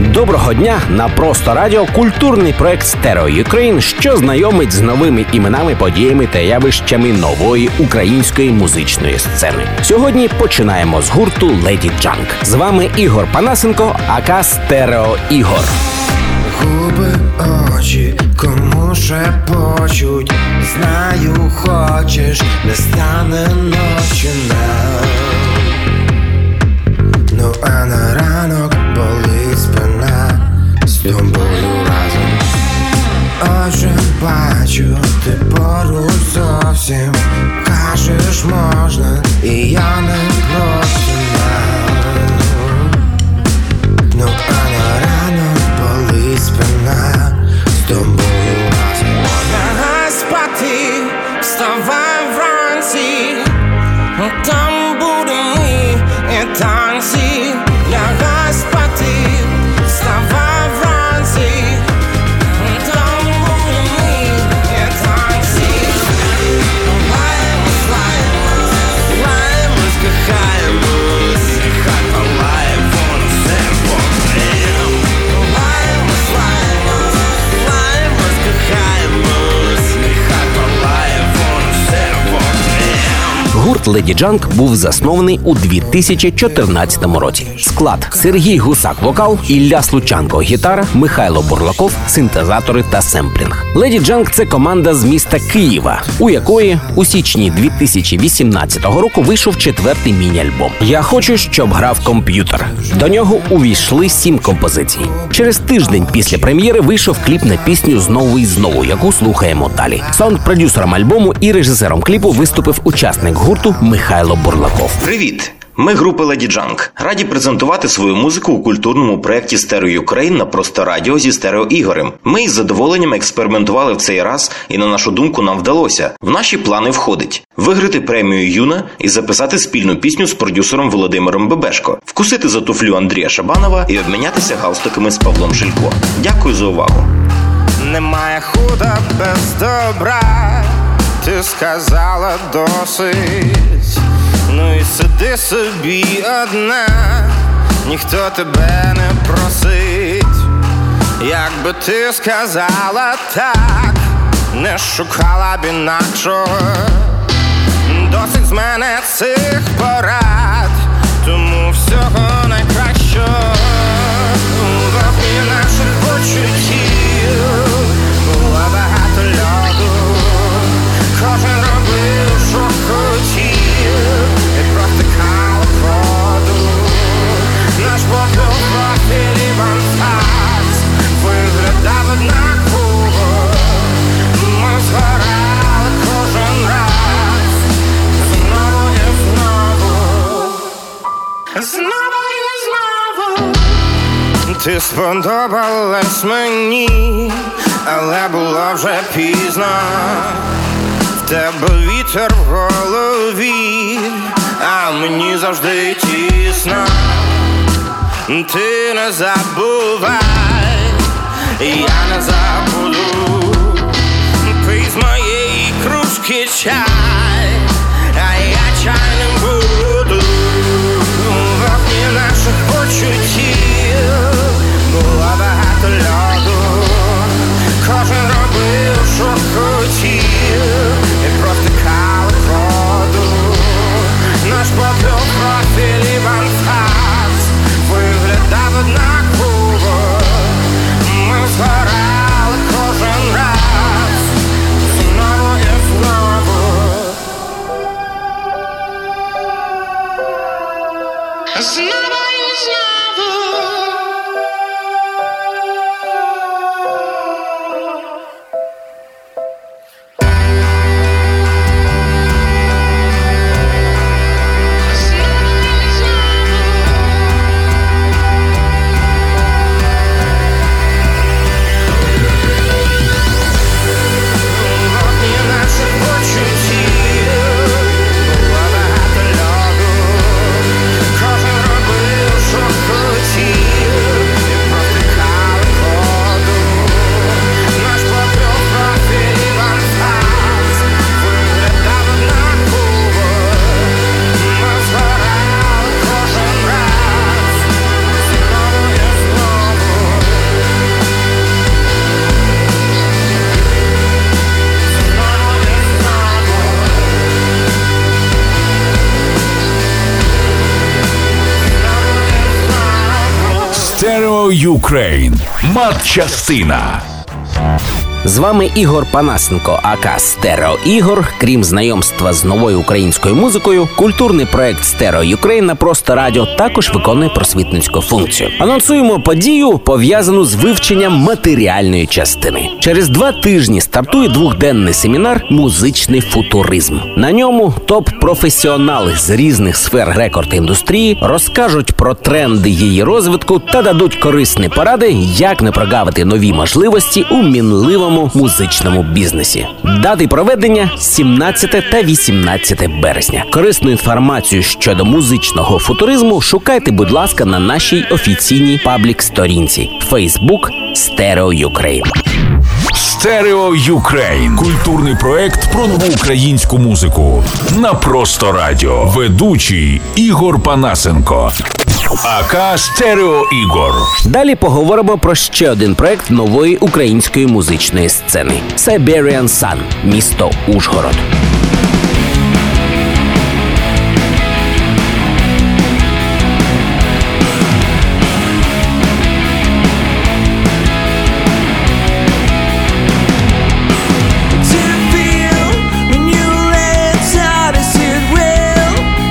Доброго дня на просто радіо культурний проект Stereo Ukraine, що знайомить з новими іменами, подіями та явищами нової української музичної сцени. Сьогодні починаємо з гурту Леді Джанк. З вами Ігор Панасенко, aka Стерео Ігор. Губи очі, кому шепочуть Знаю, хочеш, не стане ночі нам Кажеш можна, і я Леді Джанк був заснований у 2014 році. Склад Сергій Гусак, вокал, Ілля Случанко, гітара, Михайло Бурлаков, синтезатори та семплінг. Леді Джанк це команда з міста Києва, у якої у січні 2018 року вийшов четвертий міні-альбом. Я хочу, щоб грав комп'ютер. До нього увійшли сім композицій. Через тиждень після прем'єри вийшов кліп на пісню знову і знову, яку слухаємо далі. Саунд-продюсером альбому і режисером кліпу виступив учасник гурту Михайло Бурлаков. Привіт! Ми група Lady Junk. Раді презентувати свою музику у культурному проєкті Стерео Ukraine на просто радіо зі стерео ігорем. Ми із задоволенням експериментували в цей раз, і на нашу думку нам вдалося. В наші плани входить виграти премію Юна і записати спільну пісню з продюсером Володимиром Бебешко, вкусити за туфлю Андрія Шабанова і обмінятися галстуками з Павлом Шилько. Дякую за увагу. Немає худа без добра, ти сказала досить. Ну і сиди собі одна, ніхто тебе не просить. Якби ти сказала так, не шукала б інакшого. Досить з мене цих порад, тому всього найкращого сподобалась мені, але було вже пізно. В тебе вітер в голові, а мені завжди тісно. Ти не забувай, я не забуду. Пий з моєї кружки чай, Ukraine. Матчастина. З вами Ігор Панасенко, aka Стерео Ігор. Крім знайомства з новою українською музикою, культурний проект Stereo Ukraine просто радіо також виконує просвітницьку функцію. Анонсуємо подію, пов'язану з вивченням матеріальної частини. Через два тижні стартує двохденний семінар Музичний футуризм. На ньому топ-професіонали з різних сфер рекорд-індустрії розкажуть про тренди її розвитку та дадуть корисні поради, як не прогавити нові можливості у мінливому музичному бізнесі. Дати проведення 17 та 18 березня. Корисну інформацію щодо музичного футуризму шукайте, будь ласка, на нашій офіційній паблік-сторінці Facebook Stereo Ukraine. Stereo Ukraine. Культурний проект про нову українську музику. На просто радіо. Ведучий Ігор Панасенко. АК Стерео Ігор. Далі поговоримо про ще один проект нової української музичної сцени Siberian Sun, місто Ужгород.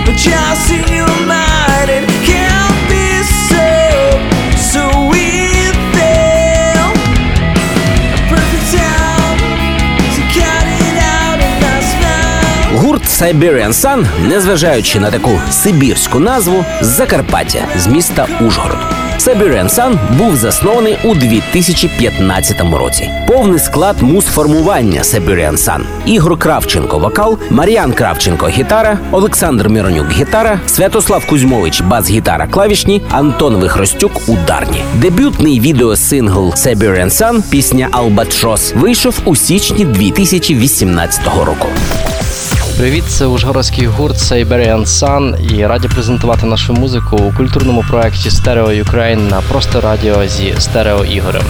To Siberian Sun, незважаючи на таку сибірську назву, з Закарпаття з міста Ужгород. Siberian Sun був заснований у 2015 році. Повний склад муз-формування Siberian Sun. Ігор Кравченко вокал, Мар'ян Кравченко гітара, Олександр Міронюк гітара, Святослав Кузьмович бас-гітара клавішні, Антон Вихростюк ударні. Дебютний відеосингл Siberian Sun, пісня Албатрос, вийшов у січні 2018 року. Привіт, це ужгородський гурт Siberian Sun і раді презентувати нашу музику у культурному проєкті Stereo Ukraine на просто радіо зі Стерео Ігорем.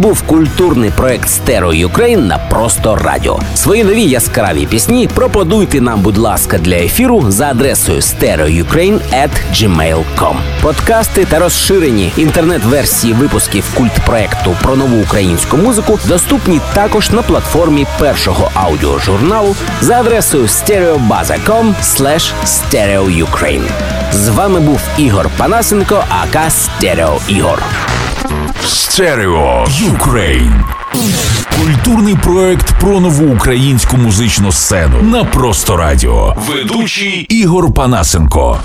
Був культурний проект Stereo Ukraine на просто радіо. Свої нові яскраві пісні пропонуйте нам, будь ласка, для ефіру за адресою stereoukraine.gmail.com. Подкасти та розширені інтернет-версії випусків культ проекту про нову українську музику доступні також на платформі першого аудіожурналу за адресою stereobaza.com stereoukraine. З вами був Ігор Панасенко, ака Стерео Ігор. Stereo Ukraine. Культурний проект про нову українську музичну сцену на просто радіо. Ведучий Ігор Панасенко.